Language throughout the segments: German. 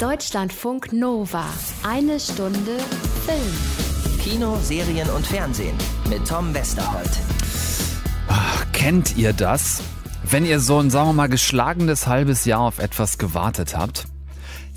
Deutschlandfunk Nova. Eine Stunde Film. Kino, Serien und Fernsehen mit Tom Westerholt. Ach, kennt ihr das? Wenn ihr so ein, sagen wir mal, geschlagenes halbes Jahr auf etwas gewartet habt,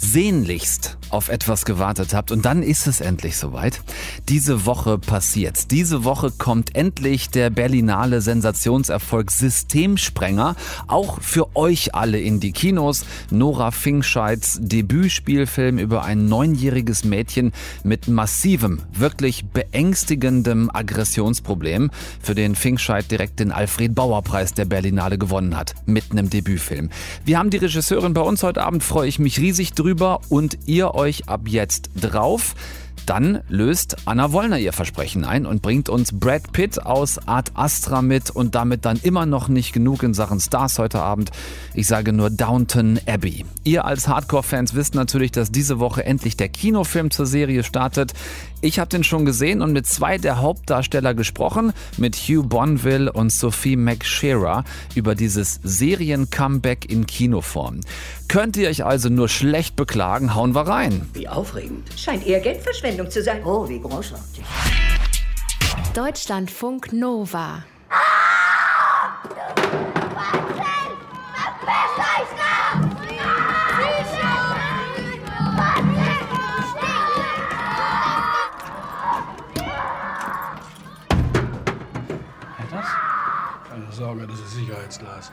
sehnlichst auf etwas gewartet habt und dann ist es endlich soweit. Diese Woche passiert's. Diese Woche kommt endlich der Berlinale Sensationserfolg Systemsprenger auch für euch alle in die Kinos. Nora Fingscheids Debütspielfilm über ein neunjähriges Mädchen mit massivem, wirklich beängstigendem Aggressionsproblem, für den Fingscheid direkt den Alfred Bauer Preis der Berlinale gewonnen hat, mit einem Debütfilm. Wir haben die Regisseurin bei uns heute Abend, freue ich mich riesig drüber und ihr euch ab jetzt drauf. Dann löst Anna Wollner ihr Versprechen ein und bringt uns Brad Pitt aus Art Astra mit und damit dann immer noch nicht genug in Sachen Stars heute Abend. Ich sage nur Downton Abbey. Ihr als Hardcore-Fans wisst natürlich, dass diese Woche endlich der Kinofilm zur Serie startet. Ich habe den schon gesehen und mit zwei der Hauptdarsteller gesprochen, mit Hugh Bonville und Sophie McShera über dieses Serien-Comeback in Kinoform. Könnt ihr euch also nur schlecht beklagen, hauen wir rein. Wie aufregend. Scheint eher Geldverschwendung zu sein. Oh, wie großartig. Deutschlandfunk Nova. das? Ist Sicherheitsglas.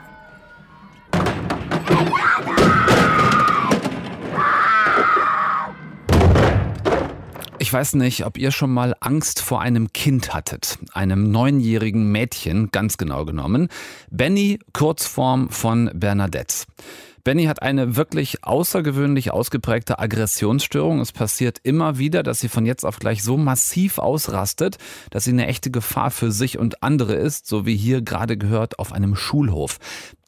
Ich weiß nicht, ob ihr schon mal Angst vor einem Kind hattet, einem neunjährigen Mädchen, ganz genau genommen. Benny, Kurzform von Bernadette. Benny hat eine wirklich außergewöhnlich ausgeprägte Aggressionsstörung. Es passiert immer wieder, dass sie von jetzt auf gleich so massiv ausrastet, dass sie eine echte Gefahr für sich und andere ist, so wie hier gerade gehört auf einem Schulhof.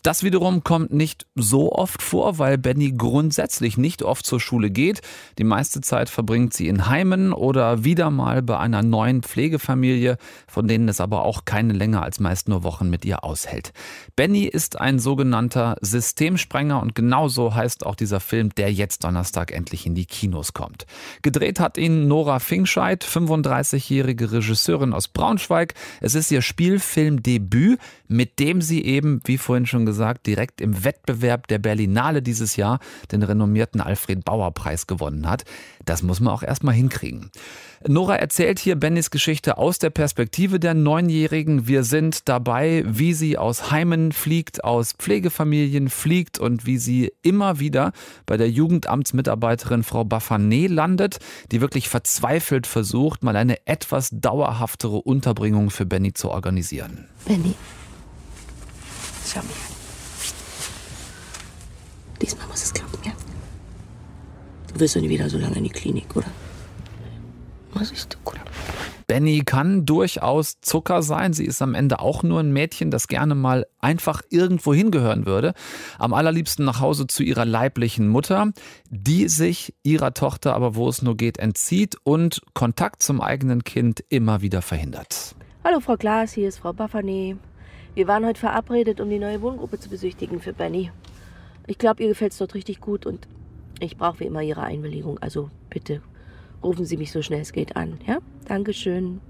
Das wiederum kommt nicht so oft vor, weil Benny grundsätzlich nicht oft zur Schule geht. Die meiste Zeit verbringt sie in Heimen oder wieder mal bei einer neuen Pflegefamilie, von denen es aber auch keine länger als meist nur Wochen mit ihr aushält. Benny ist ein sogenannter Systemsprenger und genauso heißt auch dieser Film, der jetzt Donnerstag endlich in die Kinos kommt. Gedreht hat ihn Nora Fingscheid, 35-jährige Regisseurin aus Braunschweig. Es ist ihr Spielfilmdebüt, mit dem sie eben, wie vorhin schon gesagt, gesagt, direkt im Wettbewerb der Berlinale dieses Jahr den renommierten Alfred Bauer Preis gewonnen hat. Das muss man auch erstmal hinkriegen. Nora erzählt hier Bennys Geschichte aus der Perspektive der Neunjährigen. Wir sind dabei, wie sie aus Heimen fliegt, aus Pflegefamilien fliegt und wie sie immer wieder bei der Jugendamtsmitarbeiterin Frau Baffanet landet, die wirklich verzweifelt versucht, mal eine etwas dauerhaftere Unterbringung für Benny zu organisieren. Benny, schau mich an. Diesmal muss es klappen, ja? Du wirst doch nie wieder so lange in die Klinik, oder? Was ist du, oder? Benny kann durchaus Zucker sein. Sie ist am Ende auch nur ein Mädchen, das gerne mal einfach irgendwo hingehören würde. Am allerliebsten nach Hause zu ihrer leiblichen Mutter, die sich ihrer Tochter aber, wo es nur geht, entzieht und Kontakt zum eigenen Kind immer wieder verhindert. Hallo, Frau Klaas, hier ist Frau Baffanet. Wir waren heute verabredet, um die neue Wohngruppe zu besichtigen für Benny. Ich glaube, ihr gefällt es dort richtig gut und ich brauche wie immer Ihre Einwilligung. Also bitte rufen Sie mich so schnell es geht an. Ja? Dankeschön.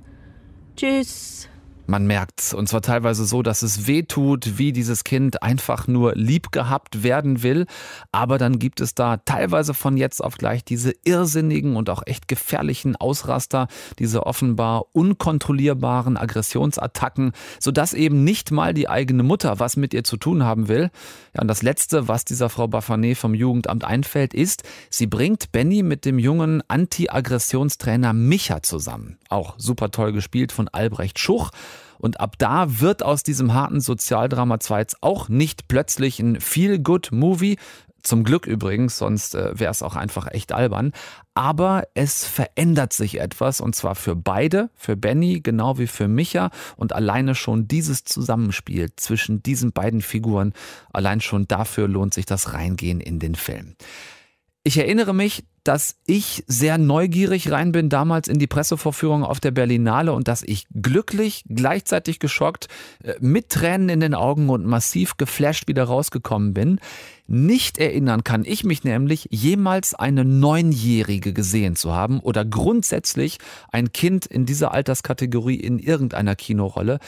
Tschüss. Man merkt's. Und zwar teilweise so, dass es weh tut, wie dieses Kind einfach nur lieb gehabt werden will. Aber dann gibt es da teilweise von jetzt auf gleich diese irrsinnigen und auch echt gefährlichen Ausraster, diese offenbar unkontrollierbaren Aggressionsattacken, sodass eben nicht mal die eigene Mutter was mit ihr zu tun haben will. Ja, und das Letzte, was dieser Frau Baffanet vom Jugendamt einfällt, ist, sie bringt Benny mit dem jungen Anti-Aggressionstrainer Micha zusammen. Auch super toll gespielt von Albrecht Schuch. Und ab da wird aus diesem harten Sozialdrama zwar jetzt auch nicht plötzlich ein Feel-Good-Movie, zum Glück übrigens, sonst äh, wäre es auch einfach echt albern. Aber es verändert sich etwas und zwar für beide, für Benny genau wie für Micha. Und alleine schon dieses Zusammenspiel zwischen diesen beiden Figuren, allein schon dafür lohnt sich das Reingehen in den Film. Ich erinnere mich, dass ich sehr neugierig rein bin damals in die Pressevorführung auf der Berlinale und dass ich glücklich, gleichzeitig geschockt, äh, mit Tränen in den Augen und massiv geflasht wieder rausgekommen bin. Nicht erinnern kann ich mich nämlich, jemals eine Neunjährige gesehen zu haben oder grundsätzlich ein Kind in dieser Alterskategorie in irgendeiner Kinorolle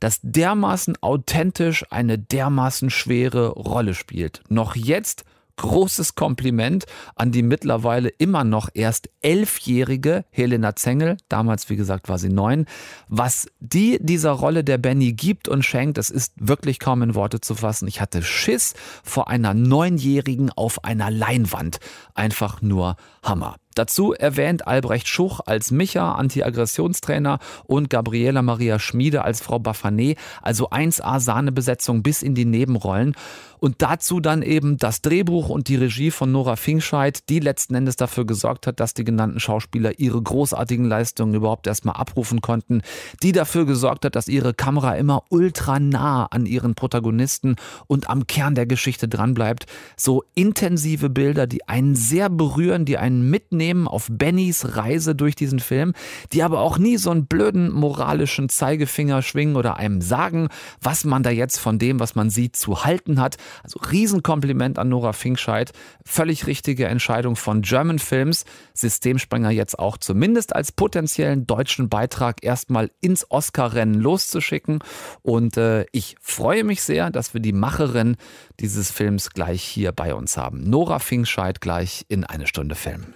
das dermaßen authentisch eine dermaßen schwere Rolle spielt. Noch jetzt großes Kompliment an die mittlerweile immer noch erst elfjährige Helena Zengel. Damals, wie gesagt, war sie neun. Was die dieser Rolle der Benny gibt und schenkt, das ist wirklich kaum in Worte zu fassen. Ich hatte Schiss vor einer Neunjährigen auf einer Leinwand. Einfach nur Hammer. Dazu erwähnt Albrecht Schuch als Micha, Anti-Aggressionstrainer und Gabriela Maria Schmiede als Frau Baffanet, also 1A Sahnebesetzung bis in die Nebenrollen. Und dazu dann eben das Drehbuch und die Regie von Nora Fingscheid, die letzten Endes dafür gesorgt hat, dass die genannten Schauspieler ihre großartigen Leistungen überhaupt erstmal abrufen konnten, die dafür gesorgt hat, dass ihre Kamera immer ultra nah an ihren Protagonisten und am Kern der Geschichte dranbleibt. So intensive Bilder, die einen sehr berühren, die einen mitnehmen auf Bennys Reise durch diesen Film, die aber auch nie so einen blöden moralischen Zeigefinger schwingen oder einem sagen, was man da jetzt von dem, was man sieht, zu halten hat. Also Riesenkompliment an Nora Finkscheid. Völlig richtige Entscheidung von German Films, Systemsprenger jetzt auch zumindest als potenziellen deutschen Beitrag erstmal ins Oscar-Rennen loszuschicken. Und äh, ich freue mich sehr, dass wir die Macherin dieses Films gleich hier bei uns haben. Nora Finkscheid gleich in eine Stunde Film.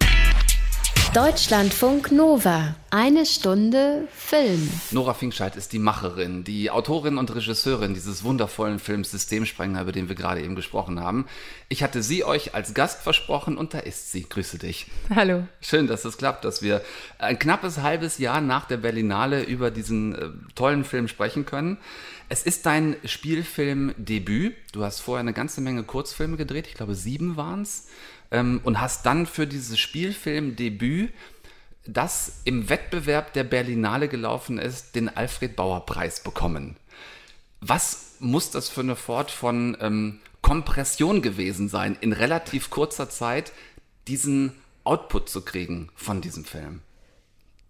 Deutschlandfunk Nova. Eine Stunde Film. Nora Finkscheid ist die Macherin, die Autorin und Regisseurin dieses wundervollen Films Systemsprenger, über den wir gerade eben gesprochen haben. Ich hatte sie euch als Gast versprochen und da ist sie. Grüße dich. Hallo. Schön, dass es klappt, dass wir ein knappes halbes Jahr nach der Berlinale über diesen äh, tollen Film sprechen können. Es ist dein Spielfilmdebüt. Du hast vorher eine ganze Menge Kurzfilme gedreht, ich glaube sieben waren es ähm, und hast dann für dieses Spielfilmdebüt, das im Wettbewerb der Berlinale gelaufen ist, den Alfred Bauer Preis bekommen. Was muss das für eine Fort von ähm, Kompression gewesen sein, in relativ kurzer Zeit diesen Output zu kriegen von diesem Film?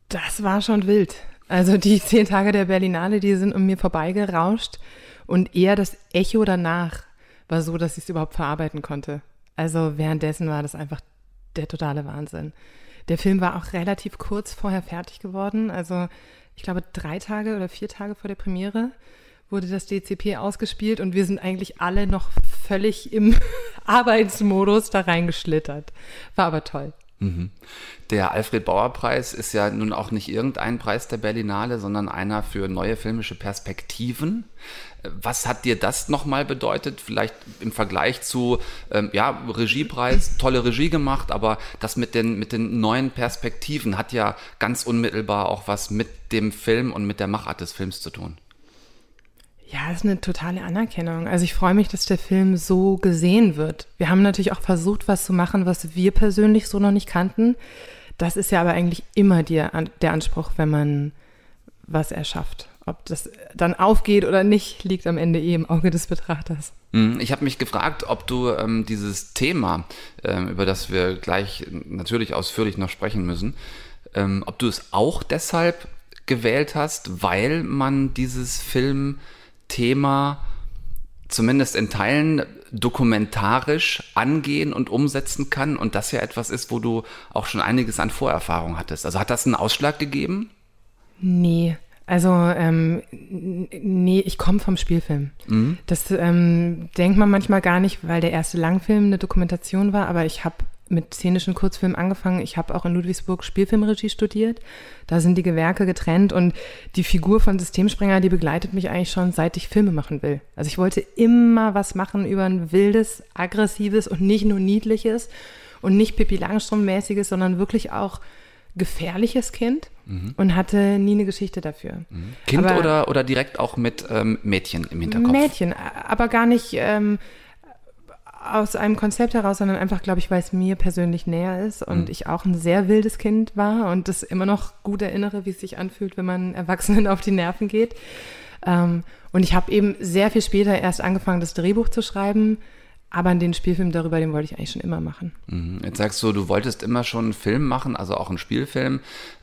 Das war schon wild. Also die zehn Tage der Berlinale, die sind um mir vorbeigerauscht und eher das Echo danach war so, dass ich es überhaupt verarbeiten konnte. Also währenddessen war das einfach der totale Wahnsinn. Der Film war auch relativ kurz vorher fertig geworden. Also ich glaube drei Tage oder vier Tage vor der Premiere wurde das DCP ausgespielt und wir sind eigentlich alle noch völlig im Arbeitsmodus da reingeschlittert. War aber toll. Mhm. Der Alfred Bauer Preis ist ja nun auch nicht irgendein Preis der Berlinale, sondern einer für neue filmische Perspektiven. Was hat dir das nochmal bedeutet? Vielleicht im Vergleich zu, ähm, ja, Regiepreis, tolle Regie gemacht, aber das mit den, mit den neuen Perspektiven hat ja ganz unmittelbar auch was mit dem Film und mit der Machart des Films zu tun. Ja, das ist eine totale Anerkennung. Also ich freue mich, dass der Film so gesehen wird. Wir haben natürlich auch versucht, was zu machen, was wir persönlich so noch nicht kannten. Das ist ja aber eigentlich immer die, der Anspruch, wenn man was erschafft. Ob das dann aufgeht oder nicht, liegt am Ende eh im Auge des Betrachters. Mhm. Ich habe mich gefragt, ob du ähm, dieses Thema, ähm, über das wir gleich natürlich ausführlich noch sprechen müssen, ähm, ob du es auch deshalb gewählt hast, weil man dieses Film Thema zumindest in Teilen dokumentarisch angehen und umsetzen kann und das ja etwas ist, wo du auch schon einiges an Vorerfahrung hattest. Also hat das einen Ausschlag gegeben? Nee. Also, ähm, nee, ich komme vom Spielfilm. Mhm. Das ähm, denkt man manchmal gar nicht, weil der erste Langfilm eine Dokumentation war, aber ich habe mit szenischen Kurzfilmen angefangen. Ich habe auch in Ludwigsburg Spielfilmregie studiert. Da sind die Gewerke getrennt und die Figur von Systemsprenger, die begleitet mich eigentlich schon seit ich Filme machen will. Also ich wollte immer was machen über ein wildes, aggressives und nicht nur niedliches und nicht Pippi Langstrumpf-mäßiges, sondern wirklich auch gefährliches Kind mhm. und hatte nie eine Geschichte dafür. Mhm. Kind aber, oder, oder direkt auch mit ähm, Mädchen im Hinterkopf? Mädchen, aber gar nicht ähm, aus einem Konzept heraus, sondern einfach, glaube ich, weil es mir persönlich näher ist und mhm. ich auch ein sehr wildes Kind war und das immer noch gut erinnere, wie es sich anfühlt, wenn man Erwachsenen auf die Nerven geht. Ähm, und ich habe eben sehr viel später erst angefangen, das Drehbuch zu schreiben, Aber den Spielfilm darüber, den wollte ich eigentlich schon immer machen. Mhm. Jetzt sagst du, du wolltest immer schon einen Film machen, also auch einen Spielfilm,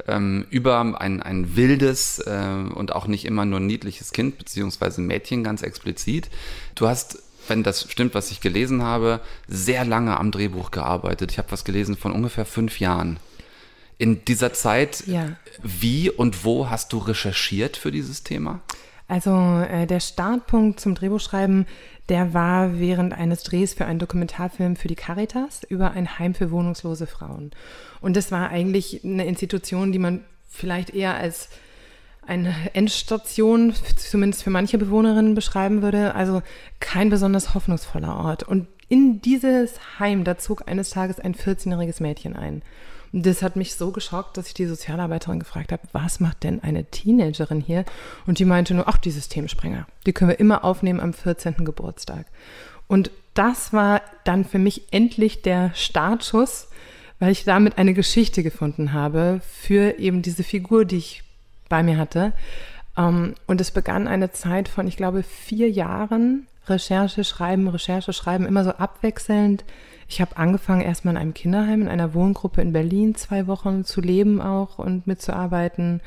ähm, über ein, ein wildes äh, und auch nicht immer nur niedliches Kind, beziehungsweise Mädchen ganz explizit. Du hast wenn das stimmt, was ich gelesen habe, sehr lange am Drehbuch gearbeitet. Ich habe was gelesen von ungefähr fünf Jahren. In dieser Zeit, ja. wie und wo hast du recherchiert für dieses Thema? Also äh, der Startpunkt zum Drehbuchschreiben, der war während eines Drehs für einen Dokumentarfilm für die Caritas über ein Heim für wohnungslose Frauen. Und das war eigentlich eine Institution, die man vielleicht eher als eine Endstation, zumindest für manche Bewohnerinnen, beschreiben würde. Also kein besonders hoffnungsvoller Ort. Und in dieses Heim, da zog eines Tages ein 14-jähriges Mädchen ein. Das hat mich so geschockt, dass ich die Sozialarbeiterin gefragt habe, was macht denn eine Teenagerin hier? Und die meinte nur, ach, die Systemsprenger. Die können wir immer aufnehmen am 14. Geburtstag. Und das war dann für mich endlich der Startschuss, weil ich damit eine Geschichte gefunden habe für eben diese Figur, die ich bei mir hatte. Ähm, und es begann eine Zeit von, ich glaube, vier Jahren Recherche, Schreiben, Recherche, Schreiben, immer so abwechselnd. Ich habe angefangen erstmal in einem Kinderheim, in einer Wohngruppe in Berlin zwei Wochen zu leben auch und mitzuarbeiten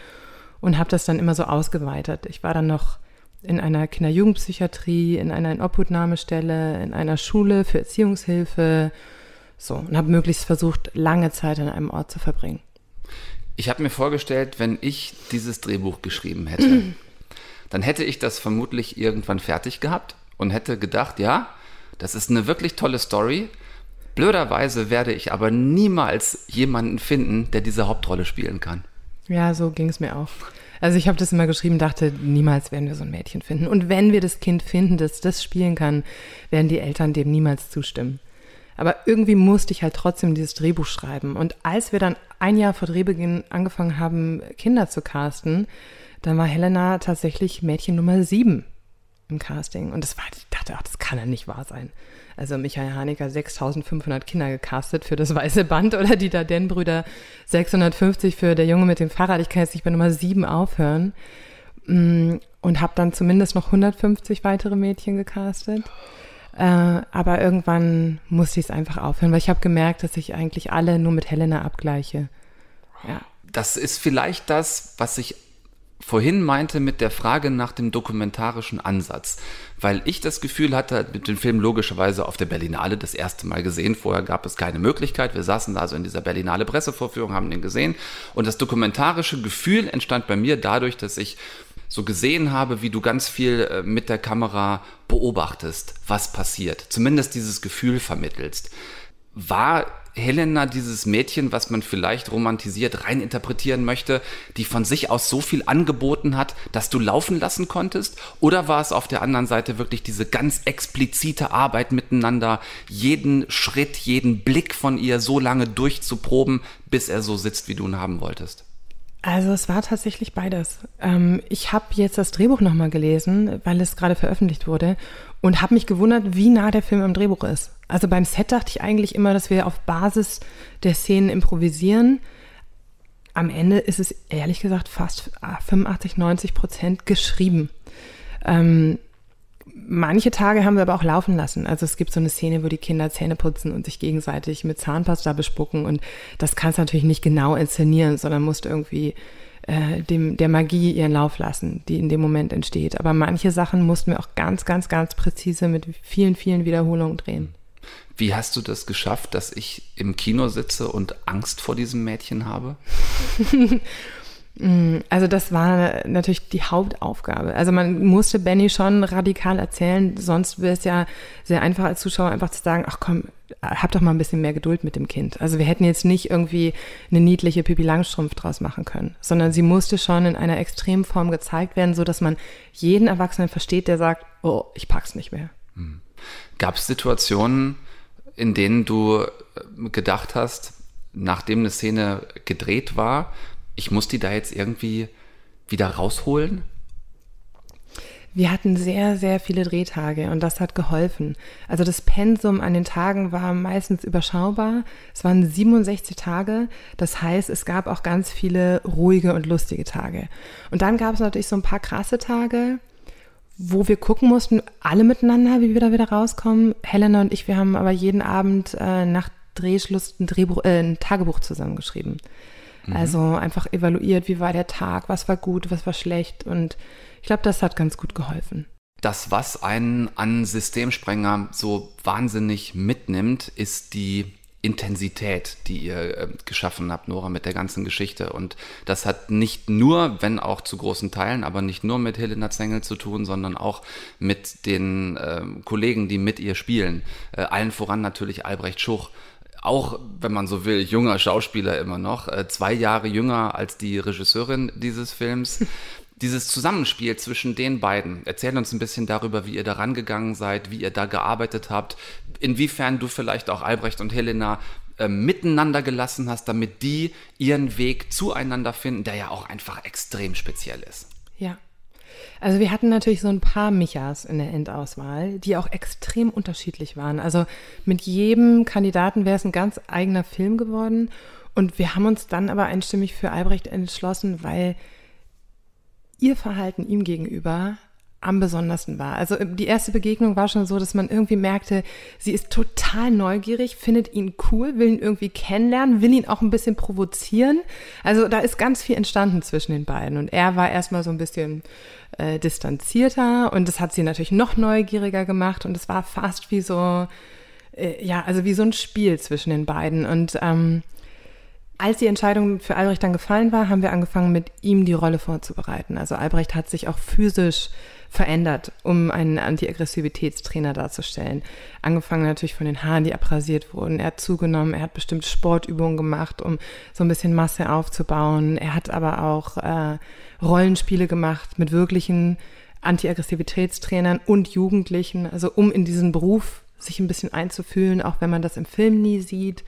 und habe das dann immer so ausgeweitet. Ich war dann noch in einer Kinder-Jugendpsychiatrie, in einer Inobhutnahmestelle, in einer Schule für Erziehungshilfe, so und habe möglichst versucht, lange Zeit an einem Ort zu verbringen. Ich habe mir vorgestellt, wenn ich dieses Drehbuch geschrieben hätte, dann hätte ich das vermutlich irgendwann fertig gehabt und hätte gedacht, ja, das ist eine wirklich tolle Story, Blöderweise werde ich aber niemals jemanden finden, der diese Hauptrolle spielen kann. Ja, so ging es mir auch. Also ich habe das immer geschrieben, dachte, niemals werden wir so ein Mädchen finden. Und wenn wir das Kind finden, das das spielen kann, werden die Eltern dem niemals zustimmen. Aber irgendwie musste ich halt trotzdem dieses Drehbuch schreiben. Und als wir dann ein Jahr vor Drehbeginn angefangen haben, Kinder zu casten, dann war Helena tatsächlich Mädchen Nummer sieben im Casting. Und das war, ich dachte, ach, das kann ja nicht wahr sein. Also Michael Hanecker 6500 Kinder gecastet für das Weiße Band oder die Darden-Brüder 650 für Der Junge mit dem Fahrrad. Ich kann jetzt nicht bei Nummer 7 aufhören. Mm, und habe dann zumindest noch 150 weitere Mädchen gecastet. Äh, aber irgendwann musste ich es einfach aufhören, weil ich habe gemerkt, dass ich eigentlich alle nur mit Helena abgleiche. Ja. Das ist vielleicht das, was ich vorhin meinte mit der Frage nach dem dokumentarischen Ansatz, weil ich das Gefühl hatte, mit dem Film logischerweise auf der Berlinale das erste Mal gesehen. Vorher gab es keine Möglichkeit. Wir saßen also in dieser Berlinale Pressevorführung, haben den gesehen. Und das dokumentarische Gefühl entstand bei mir dadurch, dass ich so gesehen habe, wie du ganz viel äh, mit der Kamera beobachtest, was passiert. Zumindest dieses Gefühl vermittelst. War Helena dieses Mädchen, was man vielleicht romantisiert rein interpretieren möchte, die von sich aus so viel angeboten hat, dass du laufen lassen konntest? Oder war es auf der anderen Seite wirklich diese ganz explizite Arbeit miteinander, jeden Schritt, jeden Blick von ihr so lange durchzuproben, bis er so sitzt, wie du ihn haben wolltest? Also es war tatsächlich beides. Ähm, ich habe jetzt das Drehbuch nochmal gelesen, weil es gerade veröffentlicht wurde und habe mich gewundert, wie nah der Film am Drehbuch ist. Also beim Set dachte ich eigentlich immer, dass wir auf Basis der Szenen improvisieren. Am Ende ist es ehrlich gesagt fast 85, 90 Prozent geschrieben. Ähm, manche Tage haben wir aber auch laufen lassen. Also es gibt so eine Szene, wo die Kinder Zähne putzen und sich gegenseitig mit Zahnpasta bespucken. Und das kannst du natürlich nicht genau inszenieren, sondern musst irgendwie äh, dem, der Magie ihren Lauf lassen, die in dem Moment entsteht. Aber manche Sachen mussten wir auch ganz, ganz, ganz präzise mit vielen, vielen Wiederholungen drehen. Wie hast du das geschafft, dass ich im Kino sitze und Angst vor diesem Mädchen habe? Also das war natürlich die Hauptaufgabe. Also man musste Benny schon radikal erzählen, sonst wäre es ja sehr einfach als Zuschauer einfach zu sagen, ach komm, hab doch mal ein bisschen mehr Geduld mit dem Kind. Also wir hätten jetzt nicht irgendwie eine niedliche Pipi Langstrumpf draus machen können, sondern sie musste schon in einer extremen Form gezeigt werden, so dass man jeden Erwachsenen versteht, der sagt, oh, ich pack's nicht mehr. Hm. Gab es Situationen, in denen du gedacht hast, nachdem eine Szene gedreht war, ich muss die da jetzt irgendwie wieder rausholen? Wir hatten sehr, sehr viele Drehtage und das hat geholfen. Also das Pensum an den Tagen war meistens überschaubar. Es waren 67 Tage. Das heißt, es gab auch ganz viele ruhige und lustige Tage. Und dann gab es natürlich so ein paar krasse Tage, wo wir gucken mussten, alle miteinander, wie wir da wieder rauskommen. Helena und ich, wir haben aber jeden Abend äh, nach Drehschluss ein, Drehbuch, äh, ein Tagebuch zusammengeschrieben. Mhm. Also einfach evaluiert, wie war der Tag, was war gut, was war schlecht. Und ich glaube, das hat ganz gut geholfen. Das, was einen an Systemsprenger so wahnsinnig mitnimmt, ist die Intensität, die ihr äh, geschaffen habt, Nora, mit der ganzen Geschichte. Und das hat nicht nur, wenn auch zu großen Teilen, aber nicht nur mit Helena Zengel zu tun, sondern auch mit den äh, Kollegen, die mit ihr spielen. Äh, allen voran natürlich Albrecht Schuch. Auch, wenn man so will, junger Schauspieler immer noch, äh, zwei Jahre jünger als die Regisseurin dieses Films. Dieses Zusammenspiel zwischen den beiden. Erzähl uns ein bisschen darüber, wie ihr da rangegangen seid, wie ihr da gearbeitet habt, inwiefern du vielleicht auch Albrecht und Helena äh, miteinander gelassen hast, damit die ihren Weg zueinander finden, der ja auch einfach extrem speziell ist. Ja. Also wir hatten natürlich so ein paar Michas in der Endauswahl, die auch extrem unterschiedlich waren. Also mit jedem Kandidaten wäre es ein ganz eigener Film geworden. Und wir haben uns dann aber einstimmig für Albrecht entschlossen, weil ihr Verhalten ihm gegenüber am besondersten war. Also äh, die erste Begegnung war schon so, dass man irgendwie merkte, sie ist total neugierig, findet ihn cool, will ihn irgendwie kennenlernen, will ihn auch ein bisschen provozieren. Also da ist ganz viel entstanden zwischen den beiden. Und er war erstmal so ein bisschen äh, distanzierter und das hat sie natürlich noch neugieriger gemacht und es war fast wie so, äh, ja, also wie so ein Spiel zwischen den beiden. Und ähm, als die Entscheidung für Albrecht dann gefallen war, haben wir angefangen, mit ihm die Rolle vorzubereiten. Also Albrecht hat sich auch physisch verändert, um einen Antiaggressivitätstrainer darzustellen. Angefangen natürlich von den Haaren, die abrasiert wurden. Er hat zugenommen, er hat bestimmt Sportübungen gemacht, um so ein bisschen Masse aufzubauen. Er hat aber auch äh, Rollenspiele gemacht mit wirklichen Antiaggressivitätstrainern und Jugendlichen, also um in diesen Beruf sich ein bisschen einzufühlen, auch wenn man das im Film nie sieht.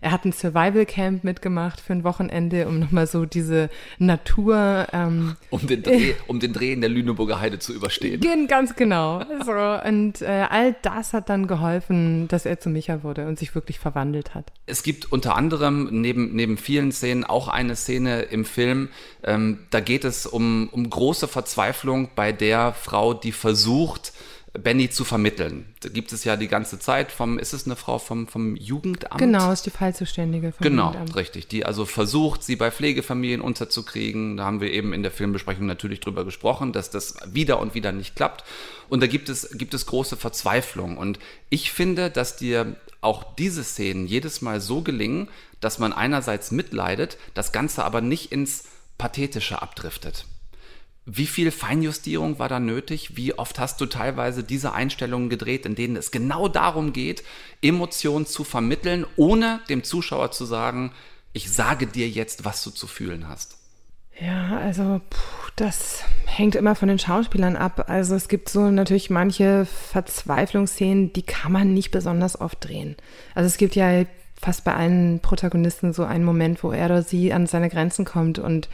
Er hat ein Survival Camp mitgemacht für ein Wochenende, um nochmal so diese Natur. Ähm, um, den Dreh, um den Dreh in der Lüneburger Heide zu überstehen. Ganz genau. So, und äh, all das hat dann geholfen, dass er zu Micha wurde und sich wirklich verwandelt hat. Es gibt unter anderem neben, neben vielen Szenen auch eine Szene im Film, ähm, da geht es um, um große Verzweiflung bei der Frau, die versucht, Benny zu vermitteln. Da gibt es ja die ganze Zeit vom, ist es eine Frau vom, vom Jugendamt? Genau, ist die Fallzuständige vom genau, Jugendamt. Genau, richtig. Die also versucht, sie bei Pflegefamilien unterzukriegen. Da haben wir eben in der Filmbesprechung natürlich drüber gesprochen, dass das wieder und wieder nicht klappt. Und da gibt es, gibt es große Verzweiflung. Und ich finde, dass dir auch diese Szenen jedes Mal so gelingen, dass man einerseits mitleidet, das Ganze aber nicht ins Pathetische abdriftet. Wie viel Feinjustierung war da nötig? Wie oft hast du teilweise diese Einstellungen gedreht, in denen es genau darum geht, Emotionen zu vermitteln, ohne dem Zuschauer zu sagen, ich sage dir jetzt, was du zu fühlen hast? Ja, also puh, das hängt immer von den Schauspielern ab. Also es gibt so natürlich manche Verzweiflungsszenen, die kann man nicht besonders oft drehen. Also es gibt ja fast bei allen Protagonisten so einen Moment, wo er oder sie an seine Grenzen kommt und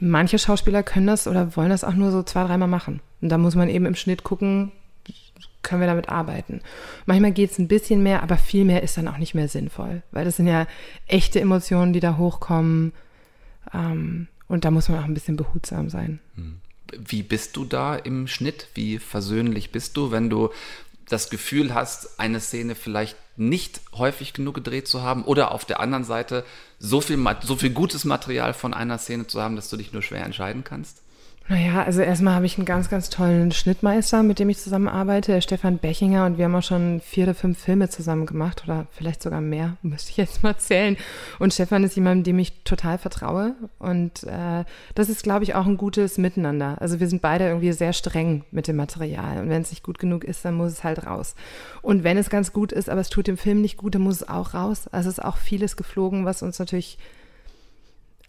manche Schauspieler können das oder wollen das auch nur so zwei, dreimal machen. Und da muss man eben im Schnitt gucken, können wir damit arbeiten. Manchmal geht es ein bisschen mehr, aber viel mehr ist dann auch nicht mehr sinnvoll, weil das sind ja echte Emotionen, die da hochkommen. Ähm, und da muss man auch ein bisschen behutsam sein. Hm. Wie bist du da im Schnitt? Wie versöhnlich bist du, wenn du das Gefühl hast, eine Szene vielleicht nicht häufig genug gedreht zu haben oder auf der anderen Seite so viel, so viel gutes Material von einer Szene zu haben, dass du dich nur schwer entscheiden kannst? Naja, also erstmal habe ich einen ganz, ganz tollen Schnittmeister, mit dem ich zusammenarbeite, der Stefan Bechinger, und wir haben auch schon vier oder fünf Filme zusammen gemacht oder vielleicht sogar mehr, müsste ich jetzt mal zählen. Und Stefan ist jemand, dem ich total vertraue und äh, das ist, glaube ich, auch ein gutes Miteinander. Also wir sind beide irgendwie sehr streng mit dem Material und wenn es nicht gut genug ist, dann muss es halt raus. Und wenn es ganz gut ist, aber es tut dem Film nicht gut, dann muss es auch raus. Also es ist auch vieles geflogen, was uns natürlich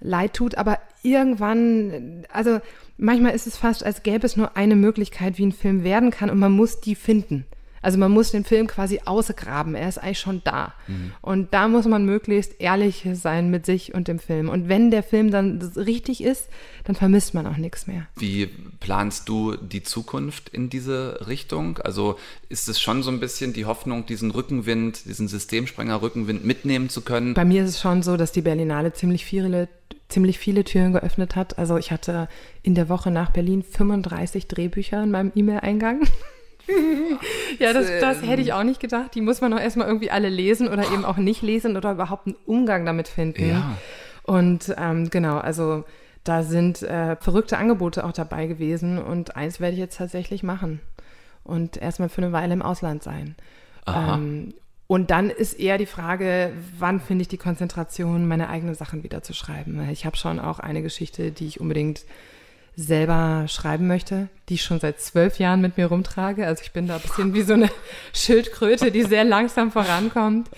leid tut, aber irgendwann, also manchmal ist es fast, als gäbe es nur eine Möglichkeit, wie ein Film werden kann und man muss die finden. Also man muss den Film quasi ausgraben, er ist eigentlich schon da. Mhm. Und da muss man möglichst ehrlich sein mit sich und dem Film. Und wenn der Film dann richtig ist, dann vermisst man auch nichts mehr. Wie planst du die Zukunft in diese Richtung? Also ist es schon so ein bisschen die Hoffnung, diesen Rückenwind, diesen Systemsprenger-Rückenwind mitnehmen zu können? Bei mir ist es schon so, dass die Berlinale ziemlich viele ziemlich viele Türen geöffnet hat. Also ich hatte in der Woche nach Berlin 35 Drehbücher in meinem E-Mail-Eingang. ja, das, das hätte ich auch nicht gedacht. Die muss man auch erstmal irgendwie alle lesen oder eben auch nicht lesen oder überhaupt einen Umgang damit finden. Ja. Und ähm, genau, also da sind äh, verrückte Angebote auch dabei gewesen und eins werde ich jetzt tatsächlich machen und erstmal für eine Weile im Ausland sein. Ähm, und dann ist eher die Frage, wann finde ich die Konzentration, meine eigenen Sachen wieder zu schreiben. Ich habe schon auch eine Geschichte, die ich unbedingt selber schreiben möchte, die ich schon seit zwölf Jahren mit mir rumtrage. Also ich bin da ein bisschen wie so eine Schildkröte, die sehr langsam vorankommt.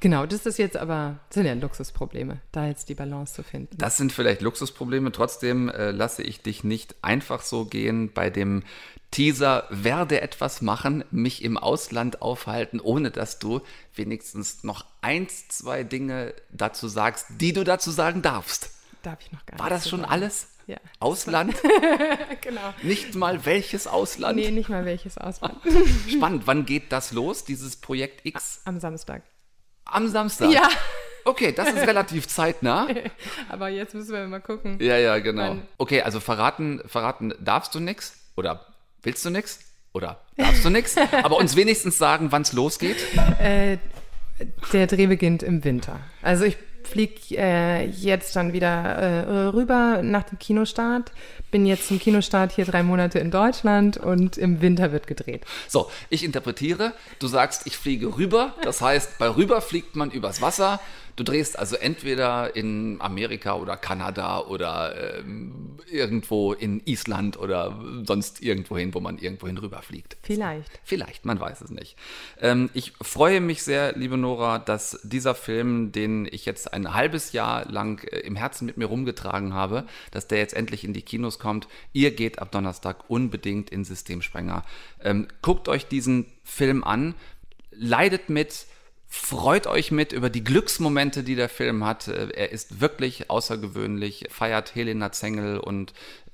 Genau, das ist jetzt aber, das sind ja Luxusprobleme, da jetzt die Balance zu finden. Das sind vielleicht Luxusprobleme. Trotzdem äh, lasse ich dich nicht einfach so gehen bei dem Teaser werde etwas machen, mich im Ausland aufhalten, ohne dass du wenigstens noch eins, zwei Dinge dazu sagst, die du dazu sagen darfst. Darf ich noch gar War nicht das so schon sagen. alles? Ja. Ausland? Genau. Nicht mal welches Ausland? Nee, nicht mal welches Ausland. Spannend. Wann geht das los, dieses Projekt X? Am Samstag. Am Samstag? Ja, Okay, das ist relativ zeitnah. aber jetzt müssen wir mal gucken. Ja, ja, genau. Wann- Okay, also verraten, verraten darfst du nix? Oder willst du nix? Oder darfst du nix? Aber uns wenigstens sagen, wann es losgeht. Äh, der Dreh beginnt im Winter. Also ich fliege äh, jetzt dann wieder äh, rüber nach dem Kinostart. Bin jetzt zum Kinostart hier drei Monate in Deutschland und im Winter wird gedreht. So, ich interpretiere. Du sagst, ich fliege rüber. Das heißt, bei rüber fliegt man übers Wasser. Du drehst also entweder in Amerika oder Kanada oder ähm, irgendwo in Island oder sonst irgendwo hin, wo man irgendwo hin rüberfliegt. Vielleicht. Vielleicht, man weiß es nicht. Ähm, ich freue mich sehr, liebe Nora, dass dieser Film, den ich jetzt ein halbes Jahr lang äh, im Herzen mit mir rumgetragen habe, dass der jetzt endlich in die Kinos kommt. Ihr geht ab Donnerstag unbedingt in Systemsprenger. Ähm, guckt euch diesen Film an, leidet mit, freut euch mit über die Glücksmomente, die der Film hat. Äh, Er ist wirklich außergewöhnlich, feiert Helena Zengel und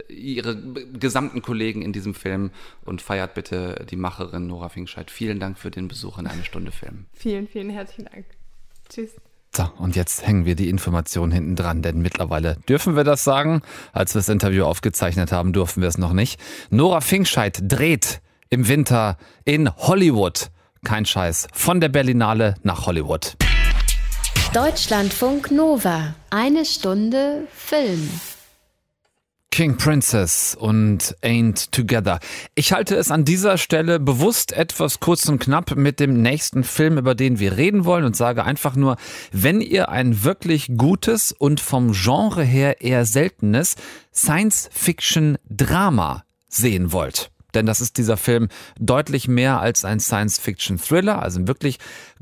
äh, ihre gesamten Kollegen in diesem Film und feiert bitte die Macherin Nora Finkscheid. Vielen Dank für den Besuch in eine Stunde Film. Vielen, vielen herzlichen Dank. Tschüss. So, und jetzt hängen wir die Information hinten dran, denn mittlerweile dürfen wir das sagen. Als wir das Interview aufgezeichnet haben, durften wir es noch nicht. Nora Finkscheid dreht im Winter in Hollywood. Kein Scheiß. Von der Berlinale nach Hollywood. Deutschlandfunk Nova. Eine Stunde Film. King Princess und Ain't Together. Ich halte es an dieser Stelle bewusst etwas kurz und knapp mit dem nächsten Film, über den wir reden wollen und sage einfach nur, wenn ihr ein wirklich gutes und vom Genre her eher seltenes Science-Fiction-Drama sehen wollt. Denn das ist dieser Film deutlich mehr als ein Science-Fiction-Thriller, also ein wirklich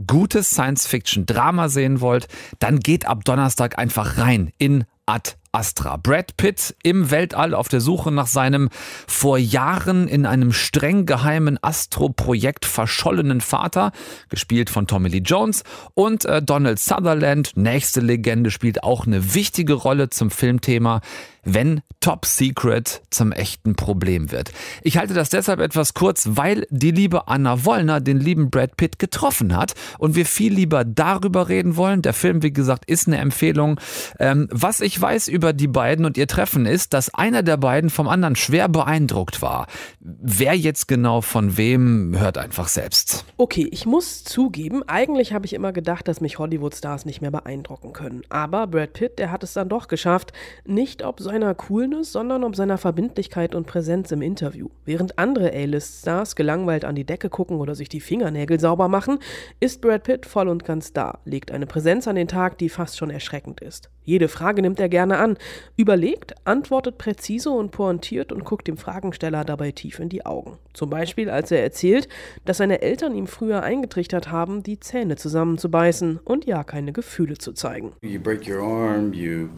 gutes Science-Fiction-Drama sehen wollt, dann geht ab Donnerstag einfach rein in Ad Astra. Brad Pitt im Weltall auf der Suche nach seinem vor Jahren in einem streng geheimen Astro-Projekt verschollenen Vater, gespielt von Tommy Lee Jones, und äh, Donald Sutherland, nächste Legende, spielt auch eine wichtige Rolle zum Filmthema, wenn Top Secret zum echten Problem wird. Ich halte das deshalb etwas kurz, weil die liebe Anna Wollner den lieben Brad Pitt getroffen hat und wir viel lieber darüber reden wollen. Der Film, wie gesagt, ist eine Empfehlung. Ähm, was ich weiß über die beiden und ihr Treffen ist, dass einer der beiden vom anderen schwer beeindruckt war. Wer jetzt genau von wem, hört einfach selbst. Okay, ich muss zugeben, eigentlich habe ich immer gedacht, dass mich Hollywood-Stars nicht mehr beeindrucken können. Aber Brad Pitt, der hat es dann doch geschafft. Nicht ob seiner Coolness, sondern ob seiner Verbindlichkeit und Präsenz im Interview. Während andere A-List-Stars gelangweilt an die Decke gucken oder sich die Fingernägel sauber machen, ist Brad Pitt voll und ganz da, legt eine Präsenz an den Tag, die fast schon erschreckend ist. Jede Frage nimmt er gerne an, überlegt, antwortet präzise und pointiert und guckt dem Fragensteller dabei tief in die Augen. Zum Beispiel, als er erzählt, dass seine Eltern ihm früher eingetrichtert haben, die Zähne zusammenzubeißen und ja keine Gefühle zu zeigen. You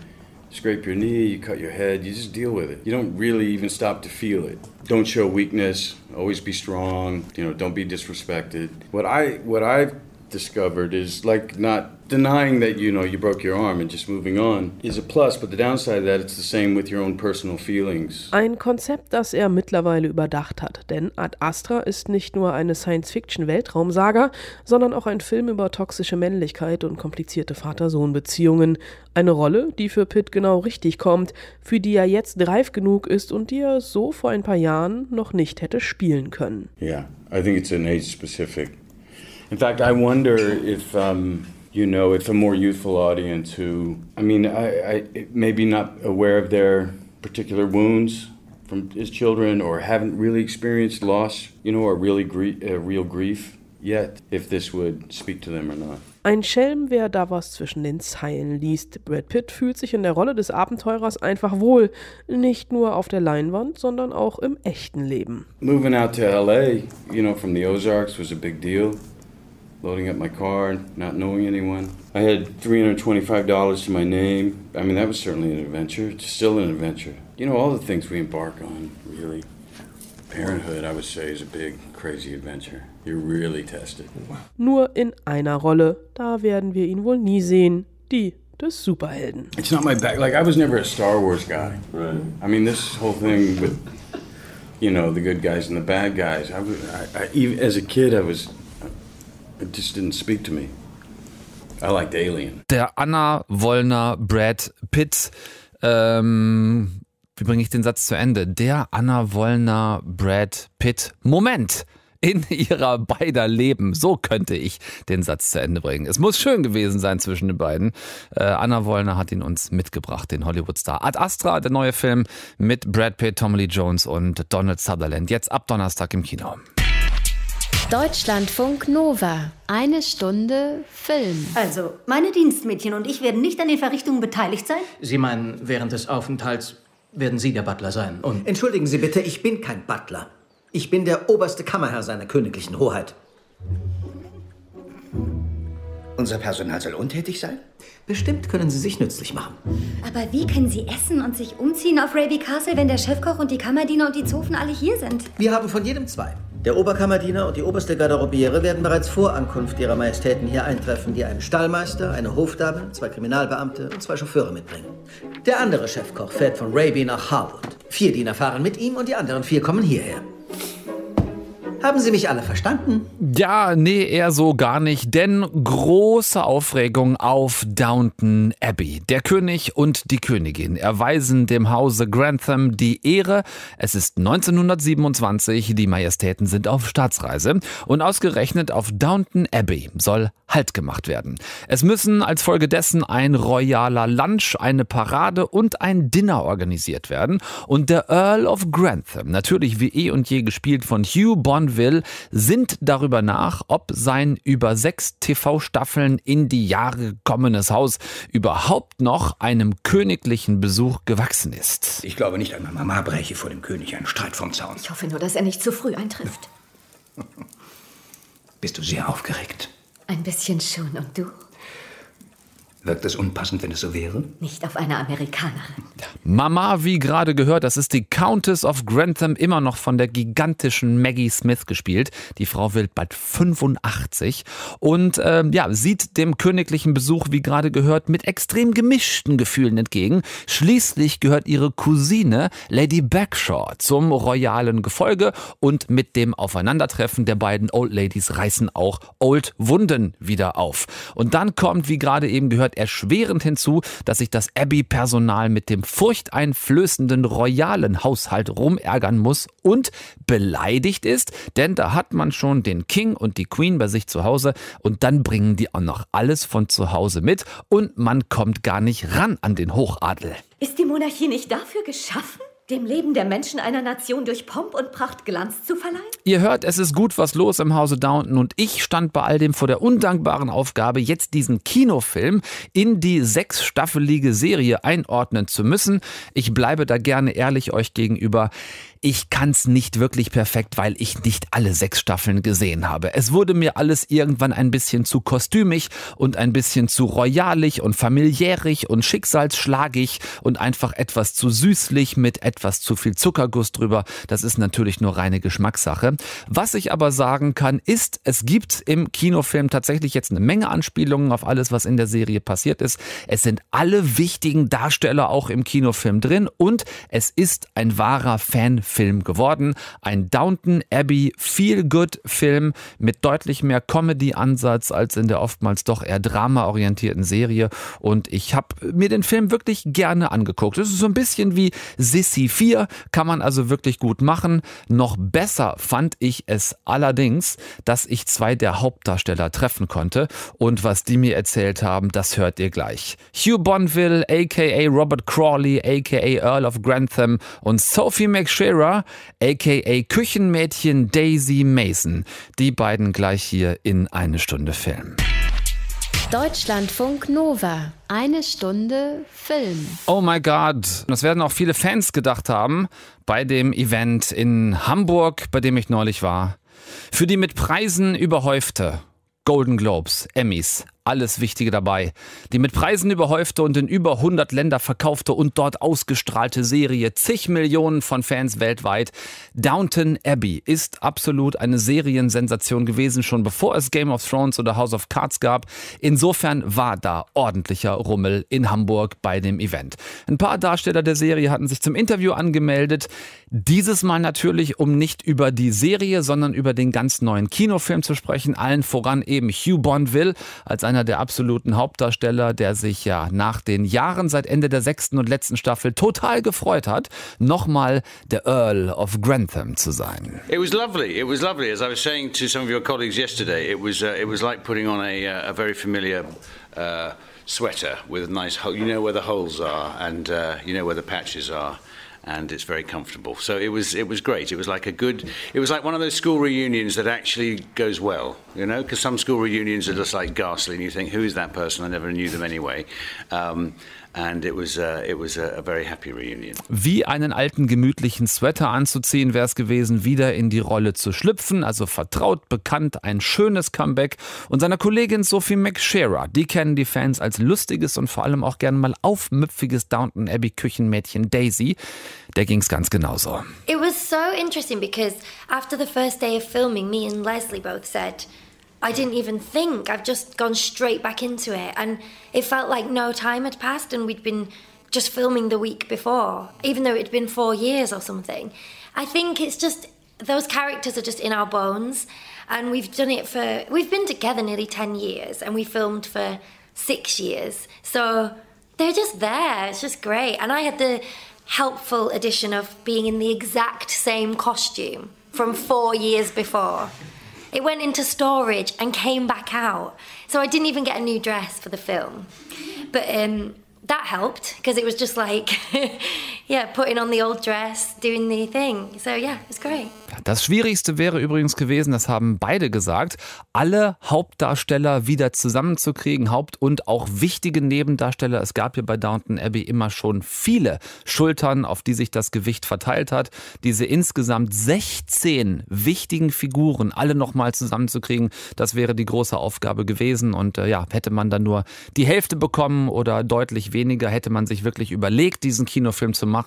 scrape your knee, you cut your head, you just deal with it. You don't really even stop to feel it. Don't show weakness, always be strong, you know, don't be disrespected. What I what I've discovered is like not denying that you know you broke your arm and just moving on is a plus but the downside of that it's the same with your own personal feelings Ein Konzept, das er mittlerweile überdacht hat, denn Ad Astra ist nicht nur eine Science-Fiction-Weltraumsaga, sondern auch ein Film über toxische Männlichkeit und komplizierte Vater-Sohn-Beziehungen. Eine Rolle, die für Pitt genau richtig kommt, für die er jetzt reif genug ist und die er so vor ein paar Jahren noch nicht hätte spielen können. yeah i think it's an age specific in fact i wonder if um you know it's a more youthful audience who i mean i, I maybe not aware of their particular wounds from his children or haven't really experienced loss you know or really grie- uh, real grief yet if this would speak to them or not Ein Schelm, wer da was zwischen den Zeilen liest. Brad Pitt fühlt sich in der Rolle des Abenteurers einfach wohl. Nicht nur auf der Leinwand, sondern auch im echten Leben. moving out to LA, you know, from the Ozarks was a big deal. Loading up my car, not knowing anyone. I had $325 to my name. I mean, that was certainly an adventure. It's still an adventure. You know, all the things we embark on, really. Parenthood, I would say, is a big, crazy adventure. You're really tested. Nur in einer Rolle. Da werden wir ihn wohl nie sehen. Die des Superhelden. It's not my bag. Like, I was never a Star Wars guy. Right. I mean, this whole thing with, you know, the good guys and the bad guys. I, was, I, I even as a kid, I was, it just didn't speak to me. I liked Alien. Der Anna Wollner Brad Pitt. Ähm, wie bringe ich den Satz zu Ende? Der Anna Wollner Brad Pitt. Moment! In ihrer beider Leben. So könnte ich den Satz zu Ende bringen. Es muss schön gewesen sein zwischen den beiden. Äh, Anna Wollner hat ihn uns mitgebracht, den Hollywood-Star. Ad Astra, der neue Film mit Brad Pitt, Tommy Lee Jones und Donald Sutherland. Jetzt ab Donnerstag im Kino. Deutschlandfunk Nova. Eine Stunde Film. Also, meine Dienstmädchen und ich werden nicht an den Verrichtungen beteiligt sein? Sie meinen, während des Aufenthalts werden Sie der Butler sein und Entschuldigen Sie bitte, ich bin kein Butler. Ich bin der oberste Kammerherr seiner königlichen Hoheit. Unser Personal soll untätig sein? Bestimmt können Sie sich nützlich machen. Aber wie können Sie essen und sich umziehen auf Raby Castle, wenn der Chefkoch und die Kammerdiener und die Zofen alle hier sind? Wir haben von jedem zwei. Der Oberkammerdiener und die oberste Garderobiere werden bereits vor Ankunft ihrer Majestäten hier eintreffen, die einen Stallmeister, eine Hofdame, zwei Kriminalbeamte und zwei Chauffeure mitbringen. Der andere Chefkoch fährt von Raby nach Harwood. Vier Diener fahren mit ihm und die anderen vier kommen hierher. Haben Sie mich alle verstanden? Ja, nee, eher so gar nicht, denn große Aufregung auf Downton Abbey. Der König und die Königin erweisen dem Hause Grantham die Ehre. Es ist 1927, die Majestäten sind auf Staatsreise und ausgerechnet auf Downton Abbey soll Halt gemacht werden. Es müssen als Folge dessen ein royaler Lunch, eine Parade und ein Dinner organisiert werden und der Earl of Grantham, natürlich wie eh und je gespielt von Hugh Bonville, sinnt darüber nach, ob sein über sechs TV-Staffeln in die Jahre gekommenes Haus überhaupt noch einem königlichen Besuch gewachsen ist. Ich glaube nicht einmal Mama breche vor dem König einen Streit vom Zaun. Ich hoffe nur, dass er nicht zu früh eintrifft. Bist du sehr aufgeregt? Ein bisschen schon. Und du? Wirkt es unpassend, wenn es so wäre? Nicht auf eine Amerikanerin. Mama, wie gerade gehört, das ist die Countess of Grantham, immer noch von der gigantischen Maggie Smith gespielt. Die Frau wird bald 85 und ähm, ja, sieht dem königlichen Besuch, wie gerade gehört, mit extrem gemischten Gefühlen entgegen. Schließlich gehört ihre Cousine Lady Bagshaw zum royalen Gefolge und mit dem Aufeinandertreffen der beiden Old Ladies reißen auch Old Wunden wieder auf. Und dann kommt, wie gerade eben gehört, erschwerend hinzu, dass sich das Abbey-Personal mit dem furchteinflößenden royalen Haushalt rumärgern muss und beleidigt ist, denn da hat man schon den King und die Queen bei sich zu Hause und dann bringen die auch noch alles von zu Hause mit und man kommt gar nicht ran an den Hochadel. Ist die Monarchie nicht dafür geschaffen, dem Leben der Menschen einer Nation durch Pomp und Pracht Glanz zu verleihen? Ihr hört, es ist gut was los im Hause Downton und ich stand bei all dem vor der undankbaren Aufgabe, jetzt diesen Kinofilm in die sechsstaffelige Serie einordnen zu müssen. Ich bleibe da gerne ehrlich euch gegenüber. Ich kann's nicht wirklich perfekt, weil ich nicht alle sechs Staffeln gesehen habe. Es wurde mir alles irgendwann ein bisschen zu kostümig und ein bisschen zu royalig und familiärig und schicksalsschlagig und einfach etwas zu süßlich mit etwas zu viel Zuckerguss drüber. Das ist natürlich nur reine Geschmackssache. Was ich aber sagen kann, ist, es gibt im Kinofilm tatsächlich jetzt eine Menge Anspielungen auf alles, was in der Serie passiert ist. Es sind alle wichtigen Darsteller auch im Kinofilm drin und es ist ein wahrer Fanfilm geworden. Ein Downton Abbey Feel-Good-Film mit deutlich mehr Comedy-Ansatz als in der oftmals doch eher drama-orientierten Serie. Und ich habe mir den Film wirklich gerne angeguckt. Es ist so ein bisschen wie Sissy 4, kann man also wirklich gut machen. Noch besser fand ich es allerdings, dass ich zwei der Hauptdarsteller treffen konnte. Und was die mir erzählt haben, das hört ihr gleich. Hugh Bonville, aka Robert Crawley, aka Earl of Grantham und Sophie McShearer, aka Küchenmädchen Daisy Mason. Die beiden gleich hier in eine Stunde Film. Deutschlandfunk Nova. Eine Stunde Film. Oh my God. Das werden auch viele Fans gedacht haben bei dem Event in Hamburg, bei dem ich neulich war. Für die mit Preisen überhäufte Golden Globes, Emmys, alles Wichtige dabei. Die mit Preisen überhäufte und in über 100 Länder verkaufte und dort ausgestrahlte Serie, zig Millionen von Fans weltweit. Downton Abbey ist absolut eine Seriensensation gewesen, schon bevor es Game of Thrones oder House of Cards gab. Insofern war da ordentlicher Rummel in Hamburg bei dem Event. Ein paar Darsteller der Serie hatten sich zum Interview angemeldet. Dieses Mal natürlich, um nicht über die Serie, sondern über den ganz neuen Kinofilm zu sprechen. Allen voran eben Hugh Bonville als einer der absoluten Hauptdarsteller, der sich ja nach den Jahren seit Ende der sechsten und letzten Staffel total gefreut hat, nochmal der Earl of Grantham zu sein. It was lovely. It was lovely. As I was saying to some of your colleagues yesterday, it was uh, it was like putting on a, uh, a very familiar. Uh, sweater with nice, you know where the holes are, and uh, you know where the patches are. And it's very comfortable. So it was it was great. It was like a good. It was like one of those school reunions that actually goes well, you know, because some school reunions are just like ghastly, and you think, who is that person? I never knew them anyway. Um, And it was, it was a, very happy reunion. Wie einen alten gemütlichen Sweater anzuziehen wäre es gewesen, wieder in die Rolle zu schlüpfen, also vertraut, bekannt, ein schönes Comeback. Und seiner Kollegin Sophie McShearer, die kennen die Fans als lustiges und vor allem auch gerne mal aufmüpfiges Downton Abbey Küchenmädchen Daisy. Der ging es ganz genauso. It was so interesting because after the first day of filming, me and Leslie both said I didn't even think. I've just gone straight back into it. And it felt like no time had passed and we'd been just filming the week before, even though it'd been four years or something. I think it's just those characters are just in our bones. And we've done it for, we've been together nearly 10 years and we filmed for six years. So they're just there. It's just great. And I had the helpful addition of being in the exact same costume from four years before. It went into storage and came back out. So I didn't even get a new dress for the film. But um, that helped because it was just like, yeah, putting on the old dress, doing the thing. So yeah, it's great. Das Schwierigste wäre übrigens gewesen, das haben beide gesagt, alle Hauptdarsteller wieder zusammenzukriegen, Haupt- und auch wichtige Nebendarsteller. Es gab hier bei Downton Abbey immer schon viele Schultern, auf die sich das Gewicht verteilt hat. Diese insgesamt 16 wichtigen Figuren alle nochmal zusammenzukriegen, das wäre die große Aufgabe gewesen. Und äh, ja, hätte man dann nur die Hälfte bekommen oder deutlich weniger, hätte man sich wirklich überlegt, diesen Kinofilm zu machen.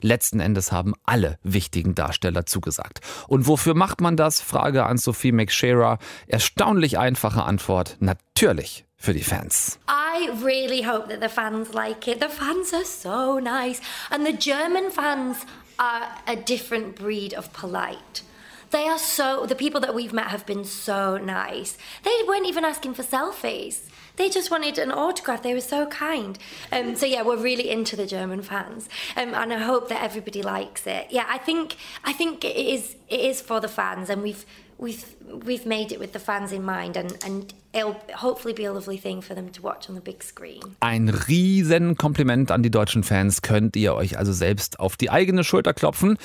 Letzten Endes haben alle wichtigen Darsteller zugesagt. Und wofür macht man das? Frage an Sophie McShearer. Erstaunlich einfache Antwort. Natürlich für die Fans. I really hope that the fans like it. The fans are so nice. And the German fans are a different breed of polite. They are so, the people that we've met have been so nice. They weren't even asking for selfies. They just wanted an autograph. They were so kind. Um, so yeah, we're really into the German fans, um, and I hope that everybody likes it. Yeah, I think I think it is it is for the fans, and we've we've we've made it with the fans in mind, and and it'll hopefully be a lovely thing for them to watch on the big screen. Ein riesen Kompliment an die deutschen Fans könnt ihr euch also selbst auf die eigene Schulter klopfen.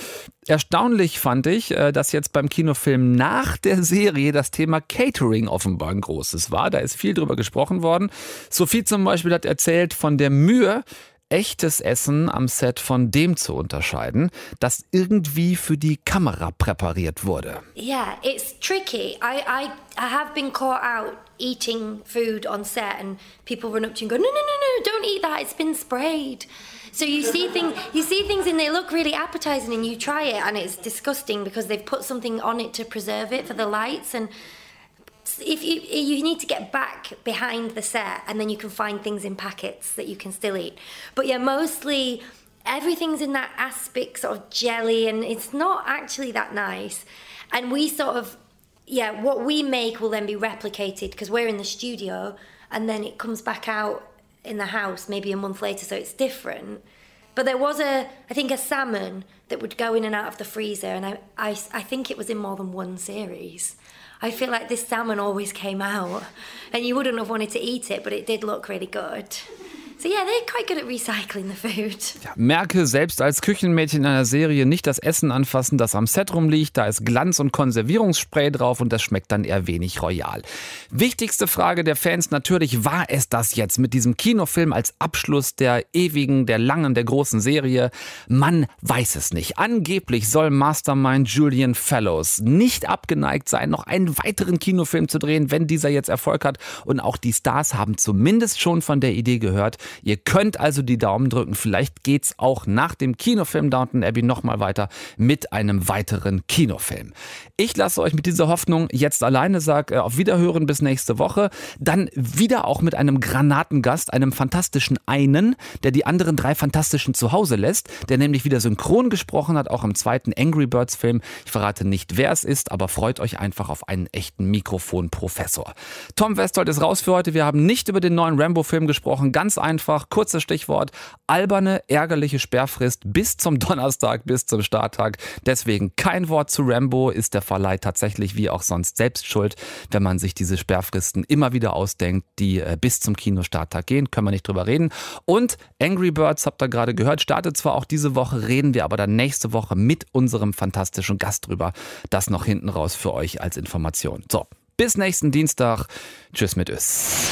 Erstaunlich fand ich, äh, dass jetzt beim Kinofilm nach der Serie das Thema Catering offenbar ein großes war. Da ist viel drüber gesprochen worden. Sophie zum Beispiel hat erzählt von der Mühe, echtes Essen am Set von dem zu unterscheiden, das irgendwie für die Kamera präpariert wurde. Yeah, it's tricky. I, I, I have been caught out eating food on set, and people run up to you and go, "No, no, no, no! Don't eat that. It's been sprayed." So you see things, you see things, and they look really appetizing, and you try it, and it's disgusting because they've put something on it to preserve it for the lights, and if you you need to get back behind the set, and then you can find things in packets that you can still eat. But yeah, mostly everything's in that aspic sort of jelly, and it's not actually that nice. And we sort of yeah, what we make will then be replicated because we're in the studio, and then it comes back out in the house maybe a month later, so it's different. But there was a, I think, a salmon that would go in and out of the freezer, and I, I, I think it was in more than one series. I feel like this salmon always came out, and you wouldn't have wanted to eat it, but it did look really good. So yeah, they're quite good at recycling the food. Ja, merke selbst als Küchenmädchen in einer Serie nicht das Essen anfassen, das am Set rumliegt. Da ist Glanz und Konservierungsspray drauf und das schmeckt dann eher wenig royal. Wichtigste Frage der Fans natürlich, war es das jetzt mit diesem Kinofilm als Abschluss der ewigen, der langen, der großen Serie? Man weiß es nicht. Angeblich soll Mastermind Julian Fellows nicht abgeneigt sein, noch einen weiteren Kinofilm zu drehen, wenn dieser jetzt Erfolg hat. Und auch die Stars haben zumindest schon von der Idee gehört. Ihr könnt also die Daumen drücken. Vielleicht geht's auch nach dem Kinofilm Downton Abbey nochmal weiter mit einem weiteren Kinofilm. Ich lasse euch mit dieser Hoffnung jetzt alleine, sag äh, auf Wiederhören bis nächste Woche. Dann wieder auch mit einem Granatengast, einem fantastischen einen, der die anderen drei fantastischen zu Hause lässt, der nämlich wieder synchron gesprochen hat, auch im zweiten Angry Birds Film. Ich verrate nicht, wer es ist, aber freut euch einfach auf einen echten Mikrofonprofessor. Tom Westholt ist raus für heute. Wir haben nicht über den neuen Rambo-Film gesprochen. Ganz einfach, kurzes Stichwort, alberne, ärgerliche Sperrfrist bis zum Donnerstag, bis zum Starttag. Deswegen kein Wort zu Rambo, ist der Verleih tatsächlich wie auch sonst selbst schuld, wenn man sich diese Sperrfristen immer wieder ausdenkt, die äh, bis zum Kinostarttag gehen. Können wir nicht drüber reden. Und Angry Birds, habt ihr gerade gehört, startet zwar auch diese Woche, reden wir aber dann nächste Woche mit unserem fantastischen Gast drüber. Das noch hinten raus für euch als Information. So, bis nächsten Dienstag. Tschüss mit Ös.